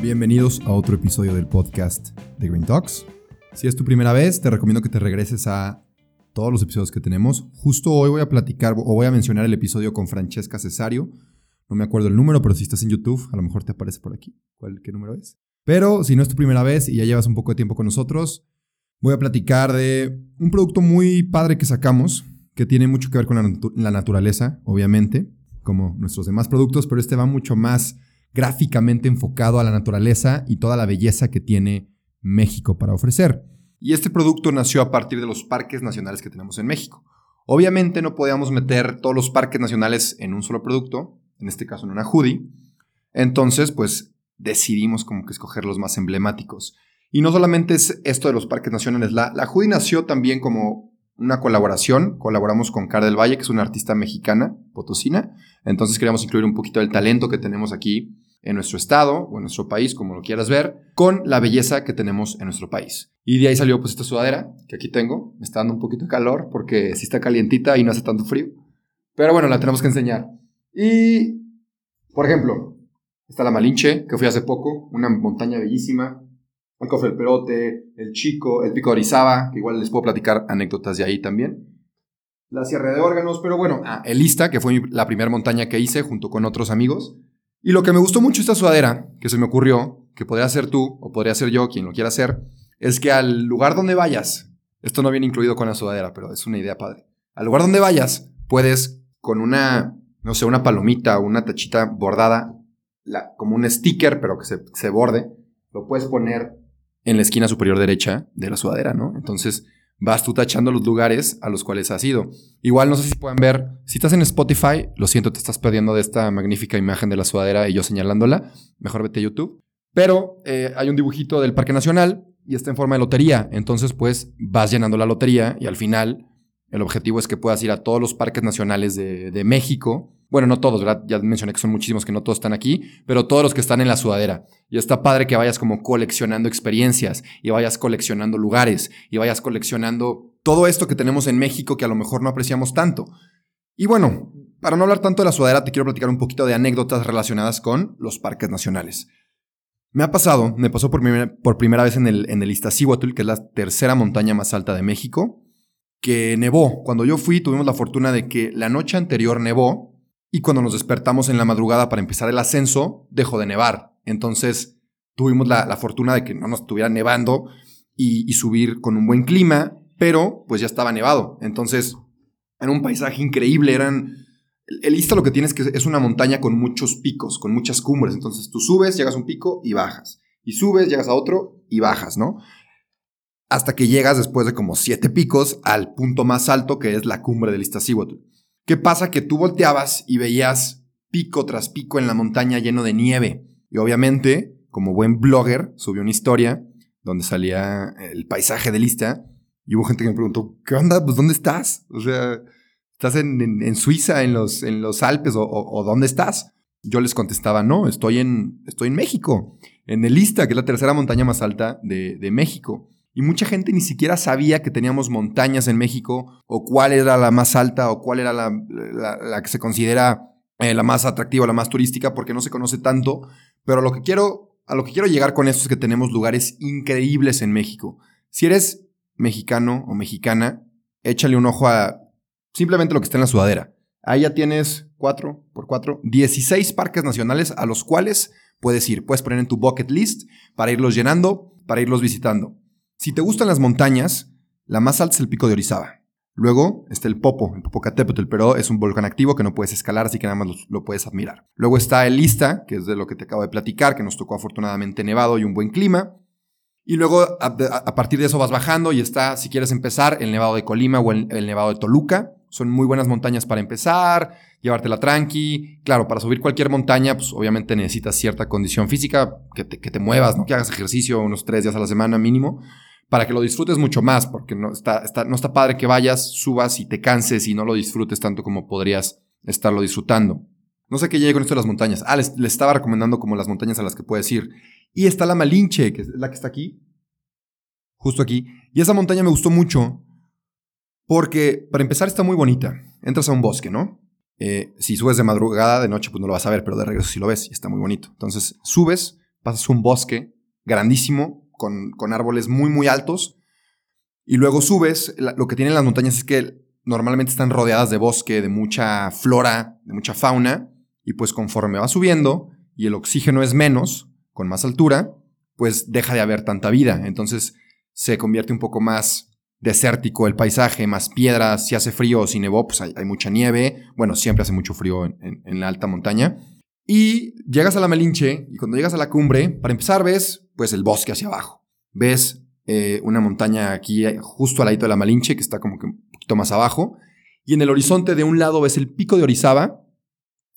Bienvenidos a otro episodio del podcast de Green Talks. Si es tu primera vez, te recomiendo que te regreses a todos los episodios que tenemos. Justo hoy voy a platicar o voy a mencionar el episodio con Francesca Cesario. No me acuerdo el número, pero si estás en YouTube, a lo mejor te aparece por aquí. ¿Cuál, ¿Qué número es? Pero si no es tu primera vez y ya llevas un poco de tiempo con nosotros, voy a platicar de un producto muy padre que sacamos, que tiene mucho que ver con la, la naturaleza, obviamente, como nuestros demás productos, pero este va mucho más gráficamente enfocado a la naturaleza y toda la belleza que tiene México para ofrecer. Y este producto nació a partir de los parques nacionales que tenemos en México. Obviamente no podíamos meter todos los parques nacionales en un solo producto, en este caso en una hoodie. Entonces, pues decidimos como que escoger los más emblemáticos. Y no solamente es esto de los parques nacionales, la, la hoodie nació también como una colaboración. Colaboramos con Car del Valle, que es una artista mexicana, potosina. Entonces queríamos incluir un poquito del talento que tenemos aquí en nuestro estado o en nuestro país, como lo quieras ver, con la belleza que tenemos en nuestro país. Y de ahí salió pues esta sudadera que aquí tengo. Me está dando un poquito de calor porque sí está calientita y no hace tanto frío. Pero bueno, la tenemos que enseñar. Y, por ejemplo, está la Malinche, que fui hace poco, una montaña bellísima. El Cofre del Perote, el Chico, el Pico de Orizaba, que igual les puedo platicar anécdotas de ahí también. La Sierra de Órganos, pero bueno, ah, el Ista, que fue la primera montaña que hice junto con otros amigos. Y lo que me gustó mucho esta sudadera, que se me ocurrió, que podría ser tú o podría ser yo, quien lo quiera hacer, es que al lugar donde vayas, esto no viene incluido con la sudadera, pero es una idea padre. Al lugar donde vayas, puedes con una, no sé, una palomita o una tachita bordada, como un sticker, pero que se, se borde, lo puedes poner en la esquina superior derecha de la sudadera, ¿no? Entonces, vas tú tachando los lugares a los cuales has ido. Igual no sé si pueden ver, si estás en Spotify, lo siento, te estás perdiendo de esta magnífica imagen de la sudadera y yo señalándola, mejor vete a YouTube. Pero eh, hay un dibujito del Parque Nacional y está en forma de lotería, entonces pues vas llenando la lotería y al final el objetivo es que puedas ir a todos los parques nacionales de, de México bueno, no todos, ¿verdad? Ya mencioné que son muchísimos que no todos están aquí, pero todos los que están en la sudadera. Y está padre que vayas como coleccionando experiencias y vayas coleccionando lugares y vayas coleccionando todo esto que tenemos en México que a lo mejor no apreciamos tanto. Y bueno, para no hablar tanto de la sudadera, te quiero platicar un poquito de anécdotas relacionadas con los parques nacionales. Me ha pasado, me pasó por primera, por primera vez en el, en el que es la tercera montaña más alta de México, que nevó. Cuando yo fui, tuvimos la fortuna de que la noche anterior nevó y cuando nos despertamos en la madrugada para empezar el ascenso, dejó de nevar. Entonces tuvimos la, fortuna de que no nos estuviera nevando y, subir con un buen clima, pero pues ya estaba nevado. Entonces, era un paisaje increíble. Eran. El Ista lo que tienes que es una montaña con muchos picos, con muchas cumbres. Entonces tú subes, llegas a un pico y bajas. Y subes, llegas a otro y bajas, ¿no? Hasta que llegas después de como siete picos al punto más alto que es la cumbre del Iztaccíhuatl. ¿Qué pasa? Que tú volteabas y veías pico tras pico en la montaña lleno de nieve. Y obviamente, como buen blogger, subió una historia donde salía el paisaje de lista. Y hubo gente que me preguntó, ¿qué onda? Pues ¿dónde estás? O sea, ¿estás en, Suiza, en los, en los Alpes o, dónde estás? Yo les contestaba, no, estoy en, estoy en México, en el Ista, que es la tercera montaña más alta de, de México. Y mucha gente ni siquiera sabía que teníamos montañas en México, o cuál era la más alta, o cuál era la, que se considera eh, la más atractiva, la más turística, porque no se conoce tanto. Pero lo que quiero, a lo que quiero llegar con esto es que tenemos lugares increíbles en México. Si eres mexicano o mexicana, échale un ojo a simplemente lo que está en la sudadera. Ahí ya tienes 4 por 4, 16 parques nacionales a los cuales puedes ir. Puedes poner en tu bucket list para irlos llenando, para irlos visitando. Si te gustan las montañas, la más alta es el pico de Orizaba. Luego está el Popo, el Popocatépetl, pero es un volcán activo que no puedes escalar, así que nada más lo, puedes admirar. Luego está el Ista, que es de lo que te acabo de platicar, que nos tocó afortunadamente nevado y un buen clima. Y luego a, partir de eso vas bajando y está, si quieres empezar, el Nevado de Colima o el, Nevado de Toluca, son muy buenas montañas para empezar, llevártela tranqui. Claro, para subir cualquier montaña, pues obviamente necesitas cierta condición física, que te, que te muevas, ¿no? que hagas ejercicio unos tres días a la semana mínimo, para que lo disfrutes mucho más, porque no está, no está padre que vayas, subas y te canses y no lo disfrutes tanto como podrías estarlo disfrutando. No sé qué llegue con esto de las montañas. Ah, les, les, estaba recomendando como las montañas a las que puedes ir. Y está la Malinche, que es la que está aquí. Justo aquí. Y esa montaña me gustó mucho porque, para empezar, está muy bonita. Entras a un bosque, ¿no? Eh, si subes de madrugada, de noche, pues no lo vas a ver, pero de regreso sí lo ves y está muy bonito. Entonces, subes, pasas un bosque grandísimo, con, con árboles muy, muy altos, y luego subes. lo que tienen las montañas es que normalmente están rodeadas de bosque, de mucha flora, de mucha fauna, y pues conforme vas subiendo y el oxígeno es menos, con más altura, pues deja de haber tanta vida. Entonces se convierte un poco más desértico el paisaje, más piedras, si hace frío o si nevó, pues hay, mucha nieve, bueno, siempre hace mucho frío en, la alta montaña. Y llegas a la Malinche y cuando llegas a la cumbre, para empezar ves pues el bosque hacia abajo. Ves eh, una montaña aquí justo al lado de la Malinche que está como que un poquito más abajo. Y en el horizonte de un lado ves el pico de Orizaba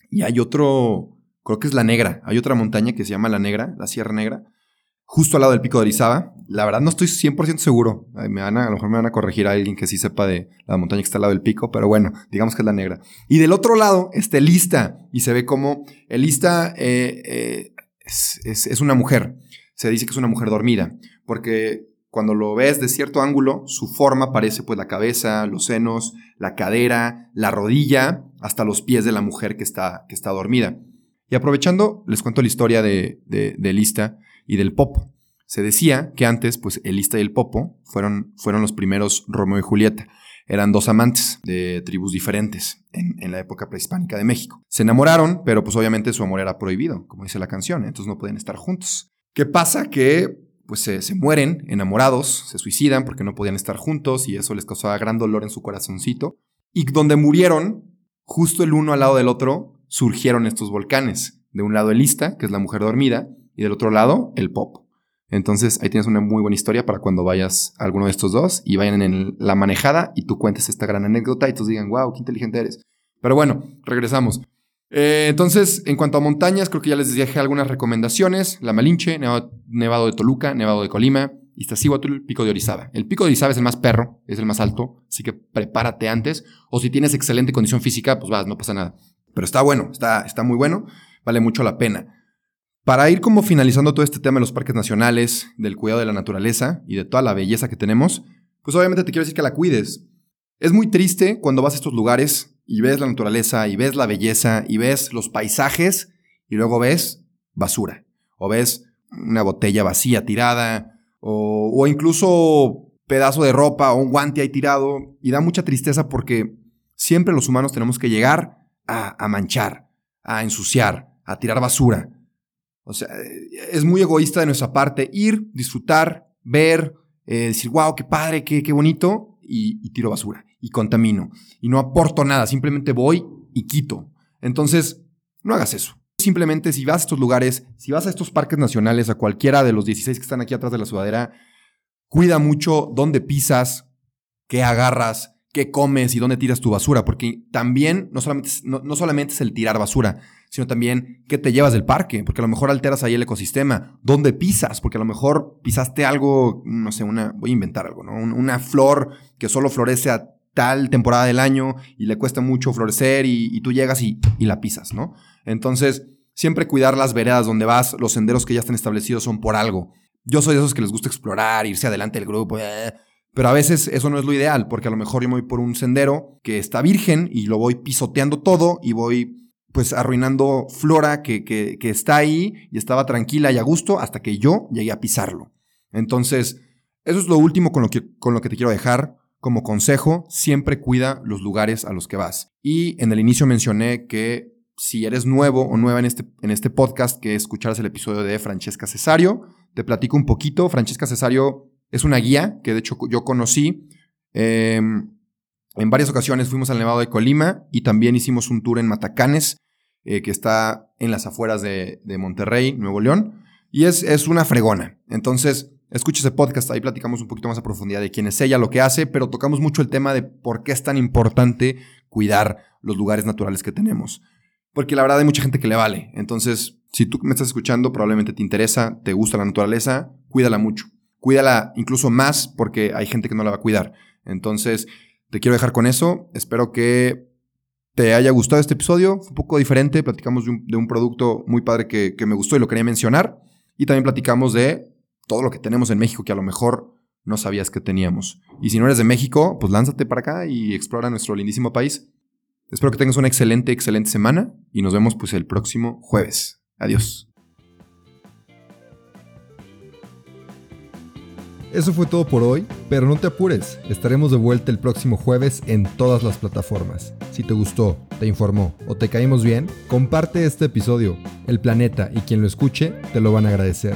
y hay otro, creo que es la Negra, hay otra montaña que se llama la Negra, la Sierra Negra, justo al lado del pico de Orizaba. La verdad no estoy 100% seguro. Me van a, a, lo mejor me van a corregir a alguien que sí sepa de la montaña que está al lado del pico, pero bueno, digamos que es la negra. Y del otro lado está Elista y se ve como Elista eh, eh, es, es, una mujer. Se dice que es una mujer dormida, porque cuando lo ves de cierto ángulo, su forma parece pues la cabeza, los senos, la cadera, la rodilla, hasta los pies de la mujer que está, que está dormida. Y aprovechando, les cuento la historia de, de, Elista y del Popo. Se decía que antes, pues, Elista y el Popo fueron, fueron los primeros Romeo y Julieta. Eran dos amantes de tribus diferentes en, la época prehispánica de México. Se enamoraron, pero pues obviamente su amor era prohibido, como dice la canción, entonces no podían estar juntos. ¿Qué pasa? Que pues se, mueren enamorados, se suicidan porque no podían estar juntos y eso les causaba gran dolor en su corazoncito. Y donde murieron, justo el uno al lado del otro, surgieron estos volcanes. De un lado Elista, que es la mujer dormida, y del otro lado el pop. Entonces ahí tienes una muy buena historia para cuando vayas a alguno de estos dos y vayan en la manejada y tú cuentes esta gran anécdota y todos digan, wow, qué inteligente eres. Pero bueno, regresamos. Eh, entonces, en cuanto a montañas, creo que ya les dejé algunas recomendaciones. La Malinche, Nevado, de Toluca, Nevado de Colima, Iztaccíhuatl, Pico de Orizaba. El Pico de Orizaba es el más perro, es el más alto, así que prepárate antes. O si tienes excelente condición física, pues vas, no pasa nada. Pero está bueno, está, está muy bueno, vale mucho la pena. Para ir como finalizando todo este tema de los parques nacionales, del cuidado de la naturaleza y de toda la belleza que tenemos, pues obviamente te quiero decir que la cuides. Es muy triste cuando vas a estos lugares y ves la naturaleza y ves la belleza y ves los paisajes y luego ves basura o ves una botella vacía tirada o, incluso pedazo de ropa o un guante ahí tirado y da mucha tristeza porque siempre los humanos tenemos que llegar a, manchar, a ensuciar, a tirar basura. O sea, es muy egoísta de nuestra parte ir, disfrutar, ver, eh, decir, wow, qué padre, qué, qué bonito, y, tiro basura, y contamino, y no aporto nada, simplemente voy y quito. Entonces, no hagas eso. Simplemente si vas a estos lugares, si vas a estos parques nacionales, a cualquiera de los 16 que están aquí atrás de la sudadera, cuida mucho dónde pisas, qué agarras, qué comes y dónde tiras tu basura, porque también no solamente, no solamente es el tirar basura, sino también qué te llevas del parque, porque a lo mejor alteras ahí el ecosistema, dónde pisas, porque a lo mejor pisaste algo, no sé, una, voy a inventar algo, ¿no? Una flor que solo florece a tal temporada del año y le cuesta mucho florecer y, tú llegas y, la pisas, ¿no? Entonces, siempre cuidar las veredas donde vas, los senderos que ya están establecidos son por algo. Yo soy de esos que les gusta explorar, irse adelante del grupo, eh, pero a veces eso no es lo ideal, porque a lo mejor yo me voy por un sendero que está virgen y lo voy pisoteando todo y voy pues arruinando flora que, está ahí y estaba tranquila y a gusto hasta que yo llegué a pisarlo. Entonces, eso es lo último con lo que te quiero dejar. Como consejo, siempre cuida los lugares a los que vas. Y en el inicio mencioné que si eres nuevo o nueva en este, en este podcast, que escucharas el episodio de Francesca Cesario, te platico un poquito. Francesca Cesario es una guía que de hecho yo conocí. Em, en varias ocasiones fuimos al Nevado de Colima y también hicimos un tour en Matacanes, eh, que está en las afueras de, Monterrey, Nuevo León. Y es, es, una fregona. Entonces, escuche ese podcast, ahí platicamos un poquito más a profundidad de quién es ella, lo que hace, pero tocamos mucho el tema de por qué es tan importante cuidar los lugares naturales que tenemos. Porque la verdad hay mucha gente que le vale. Entonces, si tú me estás escuchando, probablemente te interesa, te gusta la naturaleza, cuídala mucho. Cuídala incluso más porque hay gente que no la va a cuidar. Entonces, te quiero dejar con eso. Espero que te haya gustado este episodio. Fue un poco diferente. Platicamos de un, producto muy padre que, que me gustó y lo quería mencionar. Y también platicamos de todo lo que tenemos en México que a lo mejor no sabías que teníamos. Y si no eres de México, pues lánzate para acá y explora nuestro lindísimo país. Espero que tengas una excelente, excelente semana y nos vemos pues el próximo jueves. Adiós. Eso fue todo por hoy, pero no te apures, estaremos de vuelta el próximo jueves en todas las plataformas. Si te gustó, te informó o te caímos bien, comparte este episodio. El planeta y quien lo escuche te lo van a agradecer.